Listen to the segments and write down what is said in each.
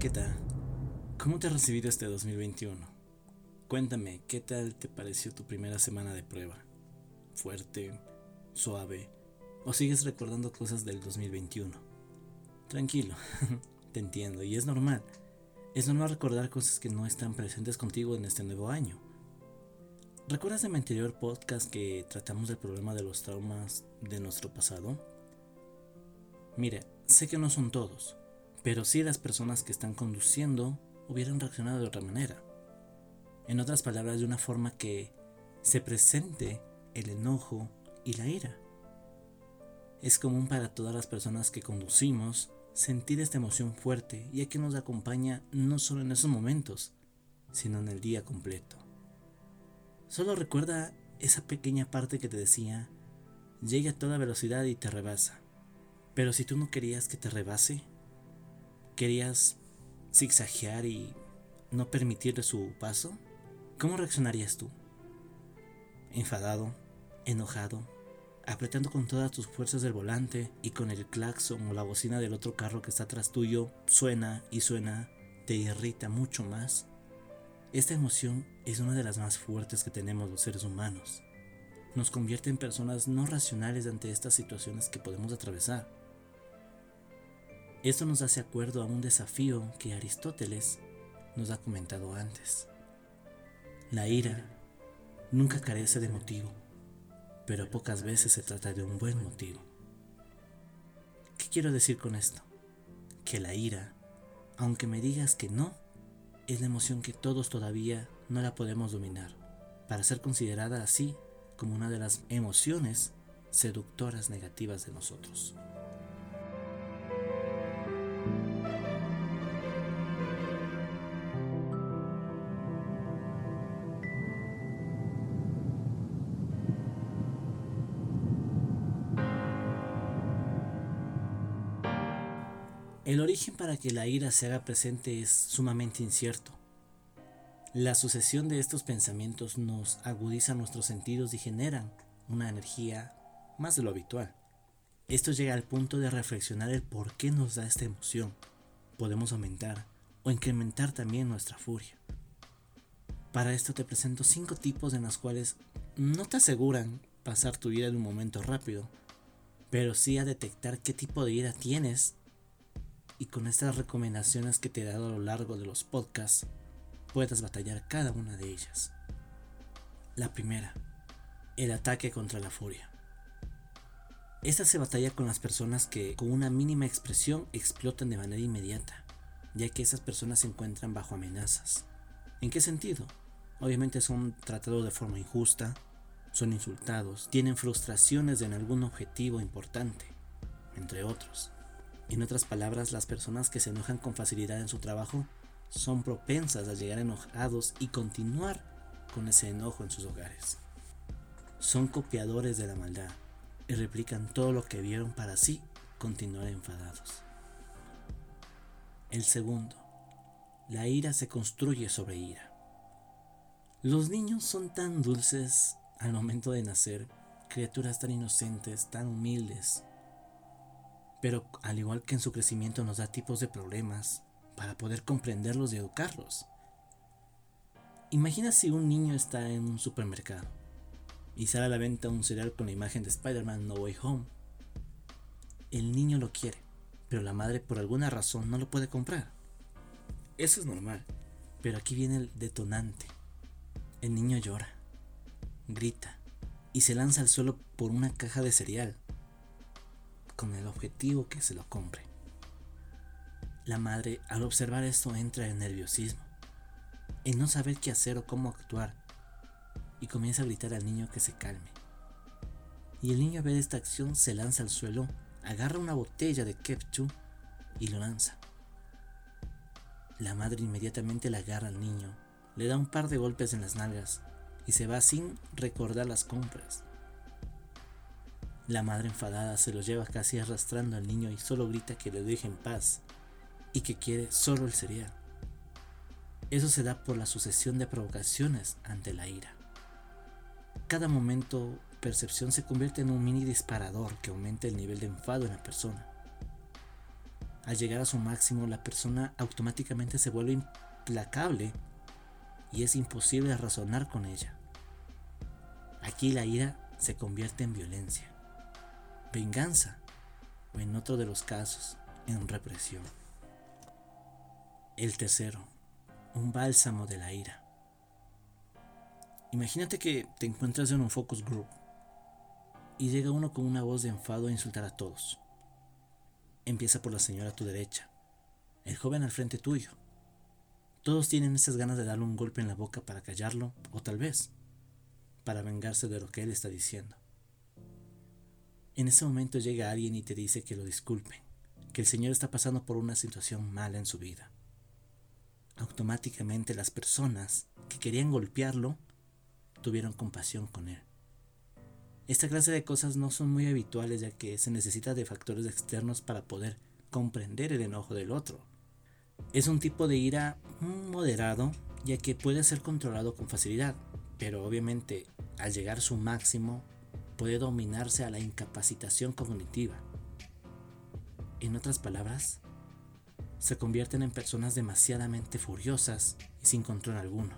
¿qué tal? ¿Cómo te has recibido este 2021? Cuéntame, ¿qué tal te pareció tu primera semana de prueba? ¿Fuerte? ¿Suave? ¿O sigues recordando cosas del 2021? Tranquilo, te entiendo y es normal. Es normal recordar cosas que no están presentes contigo en este nuevo año. ¿Recuerdas de mi anterior podcast que tratamos del problema de los traumas de nuestro pasado? Mira, sé que no son todos, pero sí las personas que están conduciendo hubieran reaccionado de otra manera. En otras palabras, de una forma que se presente el enojo y la ira. Es común para todas las personas que conducimos sentir esta emoción fuerte, ya que nos acompaña no solo en esos momentos, sino en el día completo. Solo recuerda esa pequeña parte que te decía, llega a toda velocidad y te rebasa. Pero si tú no querías que te rebase, querías zigzaguear y no permitirle su paso, ¿cómo reaccionarías tú? Enfadado, enojado, apretando con todas tus fuerzas del volante y con el claxon o la bocina del otro carro que está atrás tuyo suena y suena, te irrita mucho más. Esta emoción es una de las más fuertes que tenemos los seres humanos. Nos convierte en personas no racionales ante estas situaciones que podemos atravesar. Esto nos hace acuerdo a un desafío que Aristóteles nos ha comentado antes. La ira nunca carece de motivo pero pocas veces se trata de un buen motivo. ¿Qué quiero decir con esto? Que la ira, aunque me digas que no, es la emoción que todos todavía no la podemos dominar, para ser considerada así como una de las emociones seductoras negativas de nosotros. El origen para que la ira se haga presente es sumamente incierto. La sucesión de estos pensamientos nos agudiza nuestros sentidos y generan una energía más de lo habitual. Esto llega al punto de reflexionar el por qué nos da esta emoción. Podemos aumentar o incrementar también nuestra furia. Para esto te presento cinco tipos en los cuales no te aseguran pasar tu vida en un momento rápido, pero sí a detectar qué tipo de ira tienes y con estas recomendaciones que te he dado a lo largo de los podcasts puedas batallar cada una de ellas. La primera, el ataque contra la furia. Esta se batalla con las personas que con una mínima expresión explotan de manera inmediata, ya que esas personas se encuentran bajo amenazas. ¿En qué sentido? Obviamente son tratados de forma injusta, son insultados, tienen frustraciones en algún objetivo importante, entre otros. En otras palabras, las personas que se enojan con facilidad en su trabajo son propensas a llegar enojados y continuar con ese enojo en sus hogares. Son copiadores de la maldad y replican todo lo que vieron para así continuar enfadados. El segundo, la ira se construye sobre ira. Los niños son tan dulces al momento de nacer, criaturas tan inocentes, tan humildes, pero al igual que en su crecimiento nos da tipos de problemas para poder comprenderlos y educarlos. Imagina si un niño está en un supermercado y sale a la venta un cereal con la imagen de Spider-Man No Way Home. El niño lo quiere, pero la madre por alguna razón no lo puede comprar. Eso es normal, pero aquí viene el detonante. El niño llora, grita y se lanza al suelo por una caja de cereal con el objetivo que se lo compre. La madre al observar esto entra en nerviosismo, en no saber qué hacer o cómo actuar, y comienza a gritar al niño que se calme. Y el niño a ver esta acción se lanza al suelo, agarra una botella de ketchup y lo lanza. La madre inmediatamente le agarra al niño, le da un par de golpes en las nalgas y se va sin recordar las compras. La madre enfadada se lo lleva casi arrastrando al niño y solo grita que le deje en paz y que quiere solo el cereal. Eso se da por la sucesión de provocaciones ante la ira. Cada momento percepción se convierte en un mini disparador que aumenta el nivel de enfado en la persona. al llegar a su máximo, la persona automáticamente se vuelve implacable y es imposible razonar con ella. Aquí la ira se convierte en violencia, venganza o en otro de los casos, en represión. El tercero, un bálsamo de la ira. Imagínate que te encuentras en un focus group y llega uno con una voz de enfado a insultar a todos. Empieza por la señora a tu derecha, el joven al frente tuyo. Todos tienen esas ganas de darle un golpe en la boca para callarlo, o tal vez para vengarse de lo que él está diciendo. En ese momento llega alguien y te dice que lo disculpe, que el Señor está pasando por una situación mala en su vida. Automáticamente las personas que querían golpearlo tuvieron compasión con él. Esta clase de cosas no son muy habituales ya que se necesita de factores externos para poder comprender el enojo del otro. Es un tipo de ira moderado ya que puede ser controlado con facilidad, pero obviamente al llegar a su máximo puede dominarse a la incapacitación cognitiva. En otras palabras, se convierten en personas demasiadamente furiosas y sin control alguno.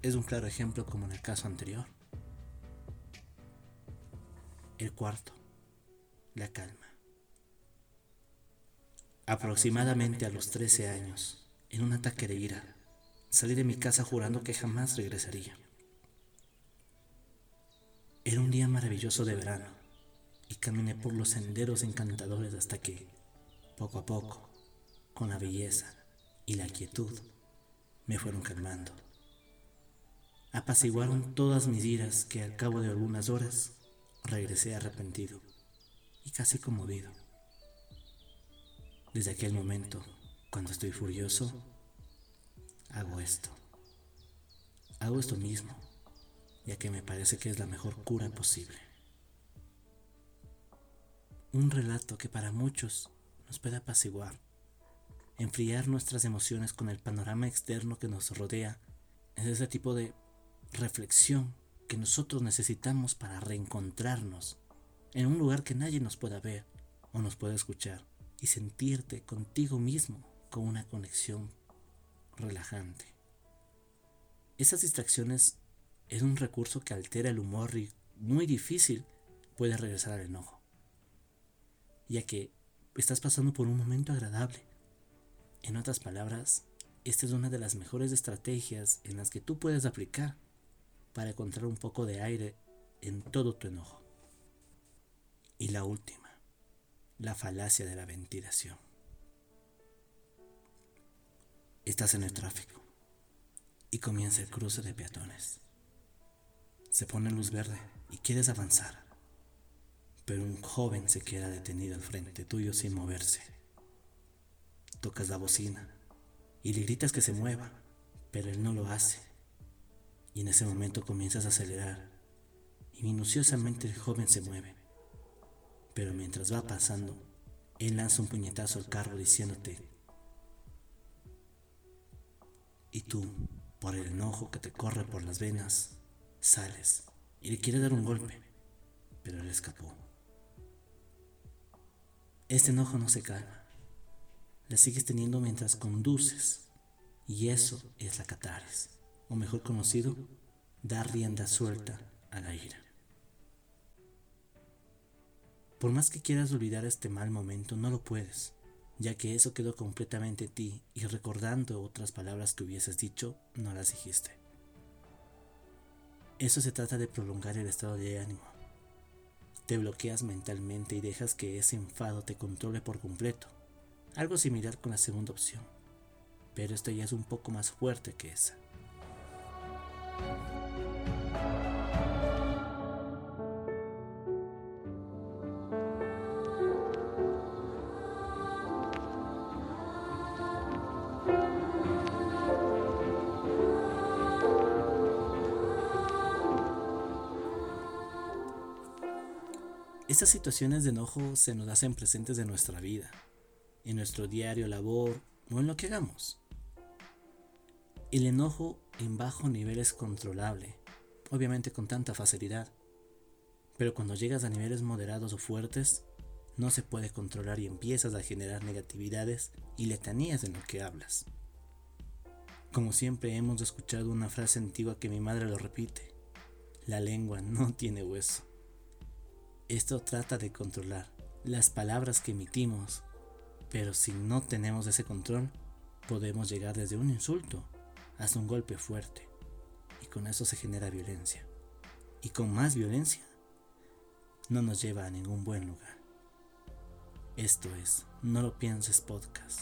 Es un claro ejemplo como en el caso anterior. El cuarto, la calma. Aproximadamente a los 13 años, en un ataque de ira, salí de mi casa jurando que jamás regresaría. Era un día maravilloso de verano y caminé por los senderos encantadores hasta que, poco a poco, con la belleza y la quietud, me fueron calmando. Apaciguaron todas mis iras que al cabo de algunas horas regresé arrepentido y casi conmovido. Desde aquel momento, cuando estoy furioso, hago esto. Hago esto mismo ya que me parece que es la mejor cura posible. Un relato que para muchos nos puede apaciguar, enfriar nuestras emociones con el panorama externo que nos rodea, es ese tipo de reflexión que nosotros necesitamos para reencontrarnos en un lugar que nadie nos pueda ver o nos pueda escuchar y sentirte contigo mismo con una conexión relajante. Esas distracciones es un recurso que altera el humor y muy difícil puede regresar al enojo, ya que estás pasando por un momento agradable. En otras palabras, esta es una de las mejores estrategias en las que tú puedes aplicar para encontrar un poco de aire en todo tu enojo. Y la última, la falacia de la ventilación. Estás en el tráfico y comienza el cruce de peatones. Se pone luz verde y quieres avanzar, pero un joven se queda detenido al frente tuyo sin moverse. Tocas la bocina y le gritas que se mueva, pero él no lo hace. Y en ese momento comienzas a acelerar y minuciosamente el joven se mueve. Pero mientras va pasando, él lanza un puñetazo al carro diciéndote, y tú, por el enojo que te corre por las venas, Sales y le quiere dar un golpe, pero él escapó. Este enojo no se calma. La sigues teniendo mientras conduces. Y eso es la catares, o mejor conocido, dar rienda suelta a la ira. Por más que quieras olvidar este mal momento, no lo puedes, ya que eso quedó completamente en ti y recordando otras palabras que hubieses dicho, no las dijiste. Eso se trata de prolongar el estado de ánimo. Te bloqueas mentalmente y dejas que ese enfado te controle por completo. Algo similar con la segunda opción. Pero esto ya es un poco más fuerte que esa. Estas situaciones de enojo se nos hacen presentes en nuestra vida, en nuestro diario labor o en lo que hagamos. El enojo en bajo nivel es controlable, obviamente con tanta facilidad, pero cuando llegas a niveles moderados o fuertes, no se puede controlar y empiezas a generar negatividades y letanías en lo que hablas. Como siempre hemos escuchado una frase antigua que mi madre lo repite, la lengua no tiene hueso. Esto trata de controlar las palabras que emitimos, pero si no tenemos ese control, podemos llegar desde un insulto hasta un golpe fuerte, y con eso se genera violencia. Y con más violencia, no nos lleva a ningún buen lugar. Esto es, no lo pienses podcast.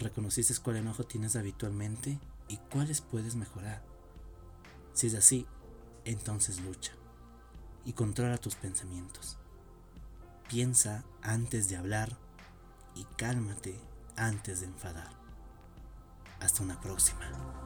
¿Reconociste cuál enojo tienes habitualmente y cuáles puedes mejorar? Si es así, entonces lucha y controla tus pensamientos. Piensa antes de hablar y cálmate antes de enfadar. Hasta una próxima.